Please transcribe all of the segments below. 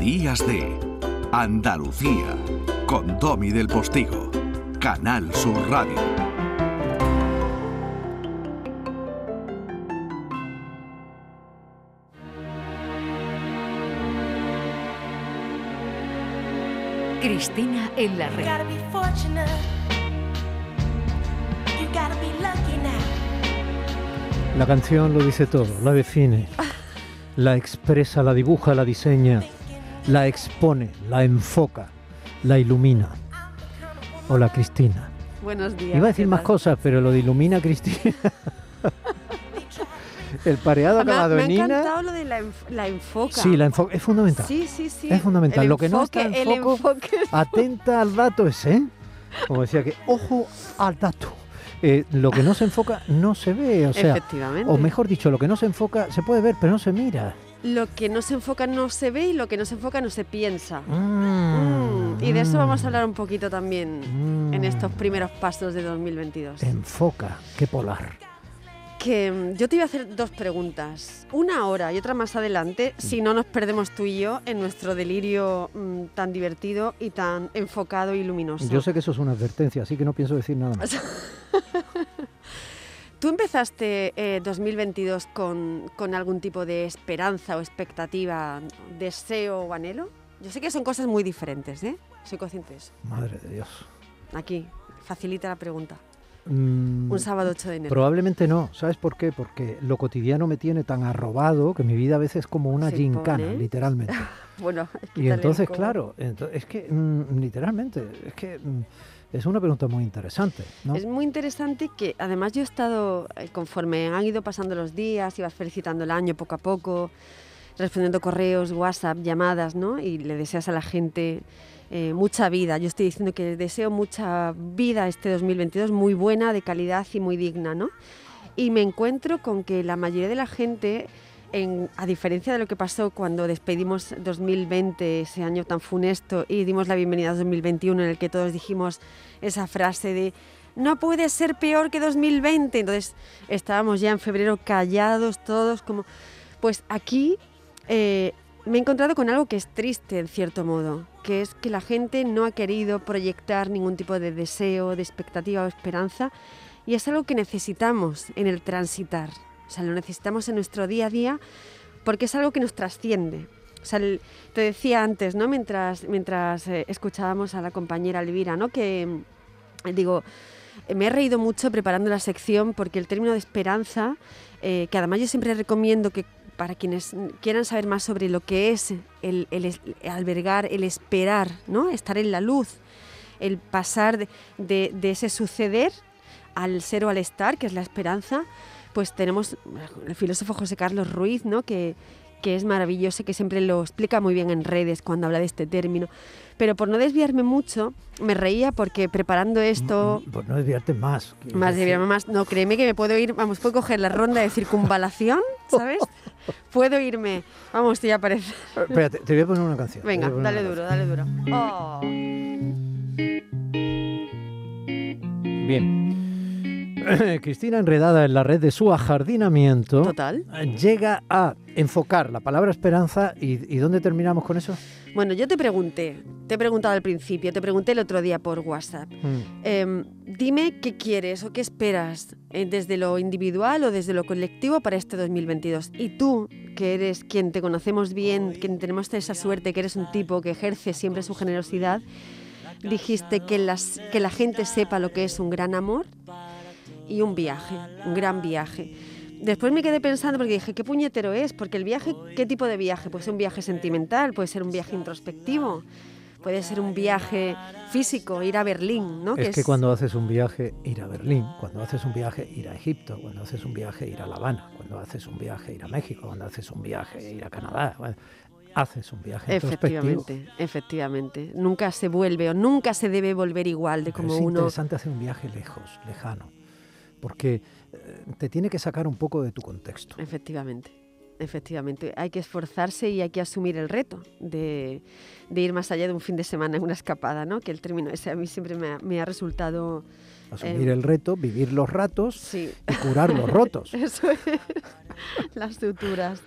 Días de Andalucía con Tommy del Postigo, Canal Sur Radio. Cristina en la red. La canción lo dice todo, la define, la expresa, la dibuja, la diseña, la expone, la enfoca, la ilumina. Hola Cristina. Buenos días. Iba a decir ¿qué más cosas, pero lo de ilumina Cristina. El pareado Ah, me ha- acabado me ha en Ina. encantado lo de la, enf- la enfoca. Sí, la enfoca es fundamental. Sí, sí, sí. Es fundamental. El Lo que no está en foco- enfoque. Atenta al dato ese, ¿eh? Como decía que, ojo al dato. Eh, lo que no se enfoca no se ve, o sea, Efectivamente. o mejor dicho, lo que no se enfoca se puede ver, pero no se mira. Lo que no se enfoca no se ve y lo que no se enfoca no se piensa. Mm, Mm, Y de eso vamos a hablar un poquito también en mm. estos primeros pasos de 2022. Enfoca, qué polar. Que yo te iba a hacer dos preguntas. Una ahora y otra más adelante, si no nos perdemos tú y yo en nuestro delirio tan divertido y tan enfocado y luminoso. Yo sé que eso es una advertencia, así que no pienso decir nada más. ¿Tú empezaste eh, 2022 con, con algún tipo de esperanza o expectativa, deseo o anhelo? Yo sé que son cosas muy diferentes, ¿eh? Soy consciente de eso. Madre de Dios. Aquí, facilita la pregunta. Mm, Un sábado 8 de enero. Probablemente no, ¿sabes por qué? Porque lo cotidiano me tiene tan arrobado que mi vida a veces es como una gincana, literalmente. Bueno, Y entonces, claro, es que mm, literalmente, es que mm, es una pregunta muy interesante, ¿no? Es muy interesante que además yo he estado, eh, conforme han ido pasando los días, ibas felicitando el año poco a poco, respondiendo correos, WhatsApp, llamadas, ¿no? Y le deseas a la gente eh, mucha vida. Yo estoy diciendo que deseo mucha vida este 2022, muy buena, de calidad y muy digna, ¿no? Y me encuentro con que la mayoría de la gente, a diferencia de lo que pasó cuando despedimos 2020, ese año tan funesto, y dimos la bienvenida a 2021, en el que todos dijimos esa frase de no puede ser peor que 2020. Entonces estábamos ya en febrero callados todos, como... Pues aquí eh, me he encontrado con algo que es triste en cierto modo, que es que la gente no ha querido proyectar ningún tipo de deseo, de expectativa o esperanza, y es algo que necesitamos en el transitar. O sea, lo necesitamos en nuestro día a día porque es algo que nos trasciende. O sea, el- te decía antes, ¿no? Mientras, mientras eh, escuchábamos a la compañera Elvira, ¿no? Que, eh, digo, me he reído mucho preparando la sección porque el término de esperanza, eh, que además yo siempre recomiendo que para quienes quieran saber más sobre lo que es el, el es- albergar, el esperar, ¿no? Estar en la luz, el pasar de, de- de ese suceder al ser o al estar, que es la esperanza, pues tenemos el filósofo José Carlos Ruiz, ¿no? que, que es maravilloso, que siempre lo explica muy bien en redes cuando habla de este término. Pero por no desviarme mucho, me reía porque preparando esto, Mm, Pues no desviarte más. más desviarme más, no, créeme que me puedo ir, vamos, puedo coger la ronda de circunvalación, ¿sabes? puedo irme, vamos, ya aparece. Eh, Espérate, te voy a poner una canción. Venga, dale duro, dale duro. Oh. Bien. Cristina, enredada en la red de su ajardinamiento, Total. llega a enfocar la palabra esperanza. ¿Y, y dónde terminamos con eso? Bueno, yo te pregunté, te he preguntado al principio, te pregunté el otro día por WhatsApp. Mm. Em, dime qué quieres o qué esperas eh, desde lo individual o desde lo colectivo para este 2022. Y tú, que eres quien te conocemos bien, quien tenemos esa suerte, que eres un tipo que ejerce siempre su generosidad, dijiste que, las, que la gente sepa lo que es un gran amor y un viaje, un gran viaje. Después me quedé pensando porque dije, ¿qué puñetero es? Porque el viaje, ¿qué tipo de viaje? Puede ser un viaje sentimental, puede ser un viaje introspectivo, puede ser un viaje físico, ir a Berlín, ¿no? Es que cuando haces un viaje, ir a Berlín, cuando haces un viaje, ir a Egipto, cuando haces un viaje, ir a La Habana, cuando haces un viaje, ir a México, cuando haces un viaje, ir a Canadá, bueno, haces un viaje. Efectivamente, efectivamente. Nunca se vuelve o nunca se debe volver igual de Pero como es uno. interesante hacer un viaje lejos, lejano, porque eh, te tiene que sacar un poco de tu contexto. Efectivamente, efectivamente. Hay que esforzarse y hay que asumir el reto de, de ir más allá de un fin de semana en una escapada, ¿no? Que el término ese a mí siempre me ha, me ha resultado. Asumir Eh, el reto, vivir los ratos Sí, y curar los rotos. eso es. Las suturas.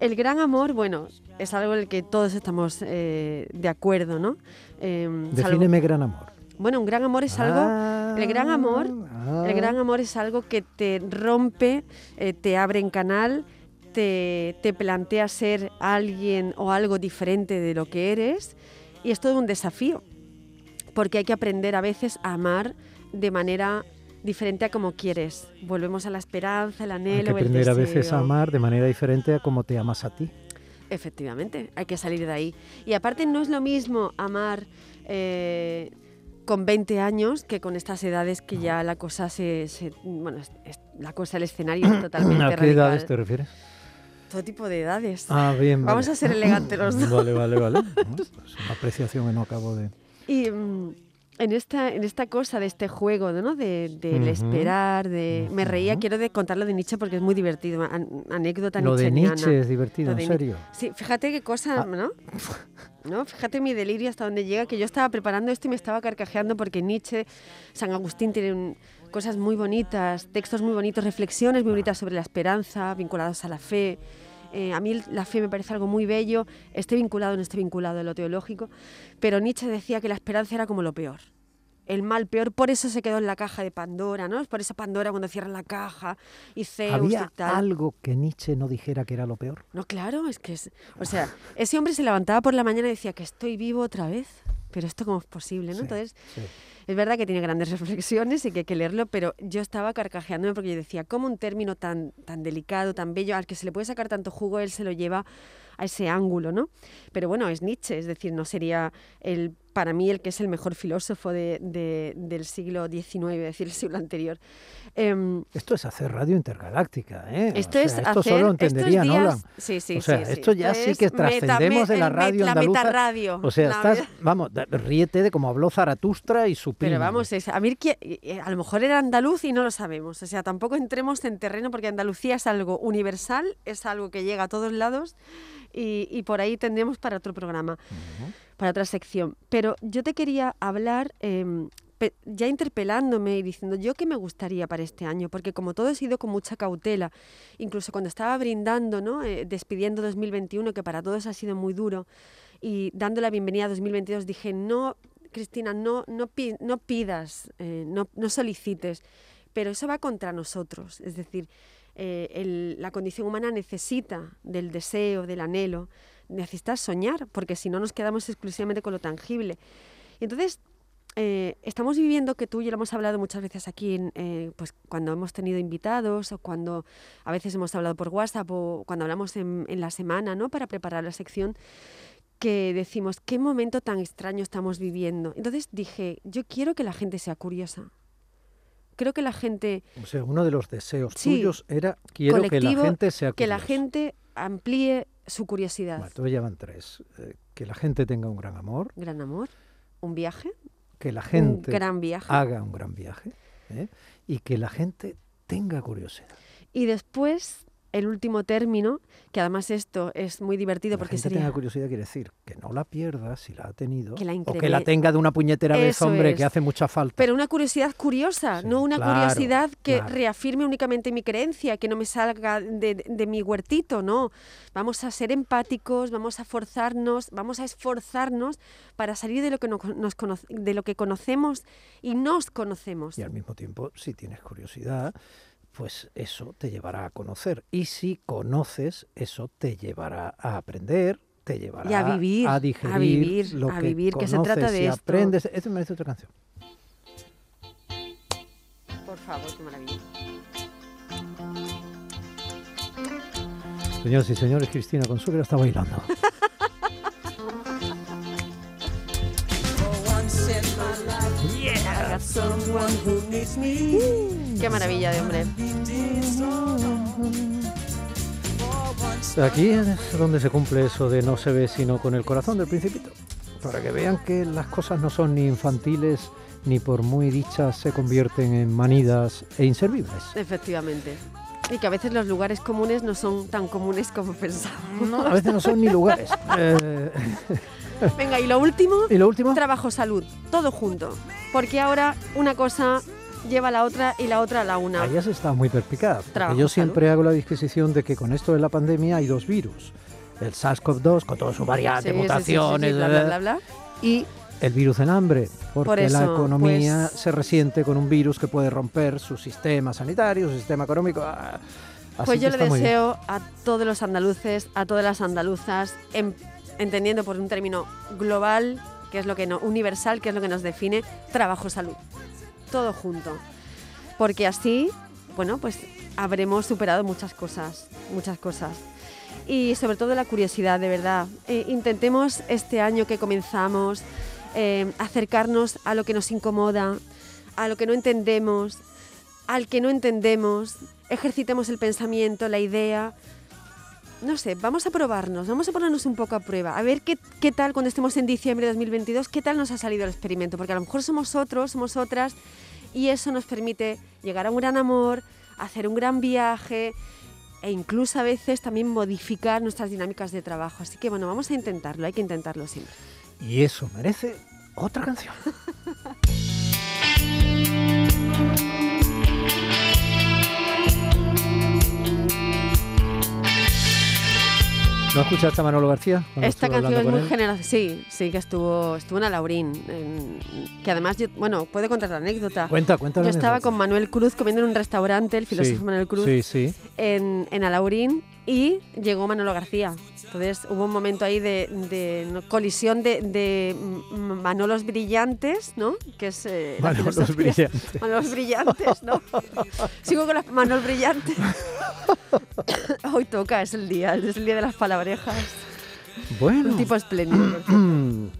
El gran amor, bueno, es algo en el que todos estamos eh, de acuerdo, ¿no? Em, Defíneme gran amor. Bueno, un gran amor es algo. el gran amor, el ah. gran amor es algo que te rompe, eh, te abre en canal, te, te plantea ser alguien o algo diferente de lo que eres y es todo un desafío, porque hay que aprender a veces a amar de manera diferente a como quieres. Volvemos a la esperanza, el anhelo. Hay que aprender a veces a amar de manera diferente a como te amas a ti. Efectivamente, hay que salir de ahí. Y aparte no es lo mismo amar eh, con 20 años que con estas edades que ya la cosa se, bueno, la cosa, el escenario es totalmente ¿A qué edades te refieres? Todo tipo de edades. Ah, bien. Vamos a ser elegantes los dos. Vale, vale, vale. Es una apreciación que no acabo de. Y mm, en esta, en esta cosa de este juego, ¿no? De, del esperar, de... Me reía, quiero de contarlo de Nietzsche porque es muy divertido, anécdota Lo de Nietzsche es divertido, en serio. Sí, fíjate qué cosa, ah. ¿no? ¿no? Fíjate mi delirio hasta donde llega, que yo estaba preparando esto y me estaba carcajeando porque Nietzsche, San Agustín tiene cosas muy bonitas, textos muy bonitos, reflexiones muy bonitas sobre la esperanza, vinculados a la fe. Eh, a mí la fe me parece algo muy bello, esté vinculado o no esté vinculado a lo teológico, pero Nietzsche decía que la esperanza era como lo peor. El mal peor, por eso se quedó en la caja de Pandora, ¿no? Por eso Pandora cuando cierra la caja y Zeus ¿Había y tal. algo que Nietzsche no dijera que era lo peor? No, claro, es que es, o sea, ese hombre se levantaba por la mañana y decía que estoy vivo otra vez, pero esto cómo es posible, ¿no? Entonces, es verdad que tiene grandes reflexiones y que hay que leerlo, pero yo estaba carcajeándome porque yo decía, ¿cómo un término tan, tan delicado, tan bello, al que se le puede sacar tanto jugo, él se lo lleva a ese ángulo, ¿no? Pero bueno, es Nietzsche, es decir, no sería el para mí el que es el mejor filósofo de, del siglo XIX, es decir, el siglo anterior. Em, esto es hacer radio intergaláctica, ¿eh? Esto es esto hacer, solo entendería Nolan. Sí, sí, o sea, esto ya sí que trascendemos de la radio andaluza. radio. O sea, estás, vamos, ríete de cómo habló Zaratustra y su primo. Pero vamos, es, a mí eh, a lo mejor era andaluz y no lo sabemos. O sea, tampoco entremos en terreno porque Andalucía es algo universal, es algo que llega a todos lados y, por ahí tendremos para otro programa, para otra sección. Pero yo te quería hablar, em, ya interpelándome y diciendo yo qué me gustaría para este año, porque como todo ha sido con mucha cautela, incluso cuando estaba brindando, ¿no? Eh, despidiendo 2021, que para todos ha sido muy duro, y dando la bienvenida a 2022, dije, no, Cristina, no, no, no pidas, eh, no, no solicites, pero eso va contra nosotros. Es decir, eh, la condición humana necesita del deseo, del anhelo, necesita soñar, porque si no nos quedamos exclusivamente con lo tangible. Entonces, eh, estamos viviendo, que tú y yo lo hemos hablado muchas veces aquí, eh, pues cuando hemos tenido invitados o cuando a veces hemos hablado por WhatsApp o cuando hablamos en, en la semana, ¿no? Para preparar la sección, que decimos, qué momento tan extraño estamos viviendo. Entonces dije, yo quiero que la gente sea curiosa creo que la gente... O sea, uno de los deseos tuyos era quiero que la gente sea curiosa. Que la gente amplíe su curiosidad. Bueno, todavía van tres. Eh, que la gente tenga un gran amor. Gran amor. Un viaje. Que la gente gran viaje. haga un gran viaje. ¿eh? Y que la gente tenga curiosidad. Y después el último término, que además esto es muy divertido porque gente sería... tenga curiosidad quiere decir que no la pierda si la ha tenido, o que la tenga de una puñetera vez, hombre, que hace mucha falta. Pero una curiosidad curiosa, no una curiosidad que reafirme únicamente mi creencia, que no me salga de, mi huertito, no. Vamos a ser empáticos, vamos a forzarnos, vamos a esforzarnos para salir de lo que, nos de lo que conocemos y nos conocemos. Y al mismo tiempo, si tienes curiosidad pues eso te llevará a conocer. Y si conoces, eso te llevará a aprender, te llevará a vivir, a digerir, a vivir, lo a que vivir, que se trata de esto. aprendes. Esto merece otra canción. Por favor, qué maravilla. Señoras y señores, Cristina Consuelo está bailando. Qué maravilla de hombre. Aquí es donde se cumple eso de no se ve sino con el corazón del principito. Para que vean que las cosas no son ni infantiles ni por muy dichas se convierten en manidas e inservibles. Efectivamente. Y que a veces los lugares comunes no son tan comunes como pensamos. No, a veces no son ni lugares. Eh, Venga, y lo último. ¿Y lo último? Trabajo, salud, todo junto. Porque ahora una cosa lleva la otra y la otra a la una. Ahí has estado muy perspicaz. yo siempre hago la disquisición de que con esto de la pandemia hay dos virus. El SARS-CoV-2 con todas sus variantes, sí, sí, sí, sí, mutaciones, bla, bla, bla, bla. y el virus del hambre, porque Por la economía pues- se resiente con un virus que puede romper su sistema sanitario, su sistema económico. ah, Pues yo le deseo a todos los andaluces, a todas las andaluzas, em- entendiendo por un término global, que es lo que no, universal, que es lo que nos define, trabajo, salud. Todo junto. Porque así, bueno, pues habremos superado muchas cosas, muchas cosas. Y sobre todo la curiosidad, de verdad. Eh, intentemos este año que comenzamos eh, acercarnos a lo que nos incomoda, a lo que no entendemos, al que no entendemos, ejercitemos el pensamiento, la idea. No sé, vamos a probarnos, vamos a ponernos un poco a prueba, a ver qué, qué tal cuando estemos en diciembre de 2022, qué tal nos ha salido el experimento, porque a lo mejor somos otros, somos otras, y eso nos permite llegar a un gran amor, hacer un gran viaje e incluso a veces también modificar nuestras dinámicas de trabajo. Así que bueno, vamos a intentarlo, hay que intentarlo siempre. Y eso merece otra canción. ¿No escuchaste a Manolo García? Esta canción es muy generacional. Sí, sí, que estuvo, estuvo en Alaurín. que además, yo, bueno, puede contar la anécdota. Cuenta, cuenta Yo estaba con Manuel Cruz comiendo en un restaurante, el filósofo Sí, Manuel Cruz, Sí, sí. en, en Alaurín, y llegó Manolo García. Entonces hubo un momento ahí de, de colisión de, de Manolos brillantes, ¿no? Que es eh, Manolos brillantes. Manolos brillantes, ¿no? Sigo con las Manolos brillantes. Hoy toca, es el día, es el día de las palabrejas. Bueno. Un tipo espléndido.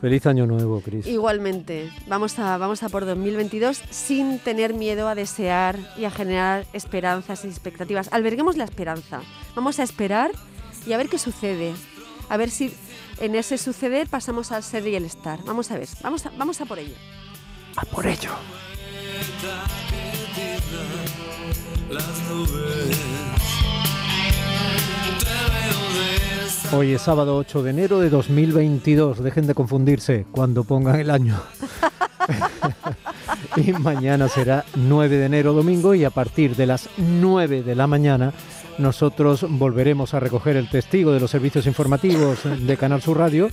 Feliz año nuevo, Cris. Igualmente, vamos a, vamos a por 2022 sin tener miedo a desear y a generar esperanzas y expectativas. Alberguemos la esperanza. Vamos a esperar y a ver qué sucede. A ver si en ese suceder pasamos al ser y el estar. Vamos a ver, vamos a, vamos a por ello. A por ello. Hoy es sábado 8 de enero de 2022. Dejen de confundirse cuando pongan el año. y mañana será 9 de enero domingo y a partir de las 9 de la mañana nosotros volveremos a recoger el testigo de los servicios informativos de Canal Sur Radio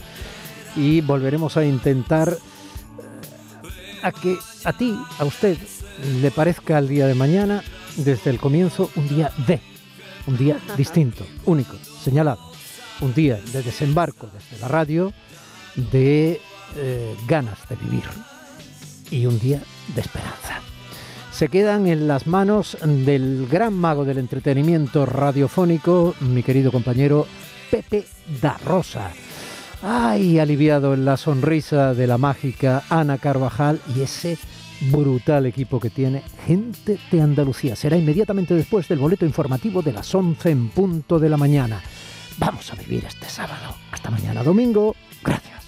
y volveremos a intentar eh, a que a ti, a usted, le parezca el día de mañana, desde el comienzo, un día de, un día distinto, único, señalado, un día de desembarco desde la radio, de eh, ganas de vivir y un día de esperanza. Se quedan en las manos del gran mago del entretenimiento radiofónico, mi querido compañero Pepe da Rosa. Ay, aliviado en la sonrisa de la mágica Ana Carvajal y ese brutal equipo que tiene Gente de Andalucía. Será inmediatamente después del boleto informativo de las 11 en punto de la mañana. Vamos a vivir este sábado. Hasta mañana domingo. Gracias.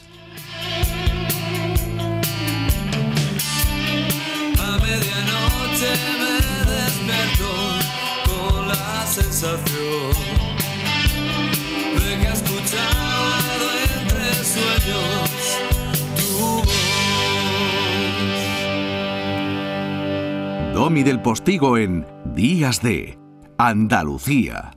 A medianoche me con la sensación de que Domi del Postigo en Días de Andalucía.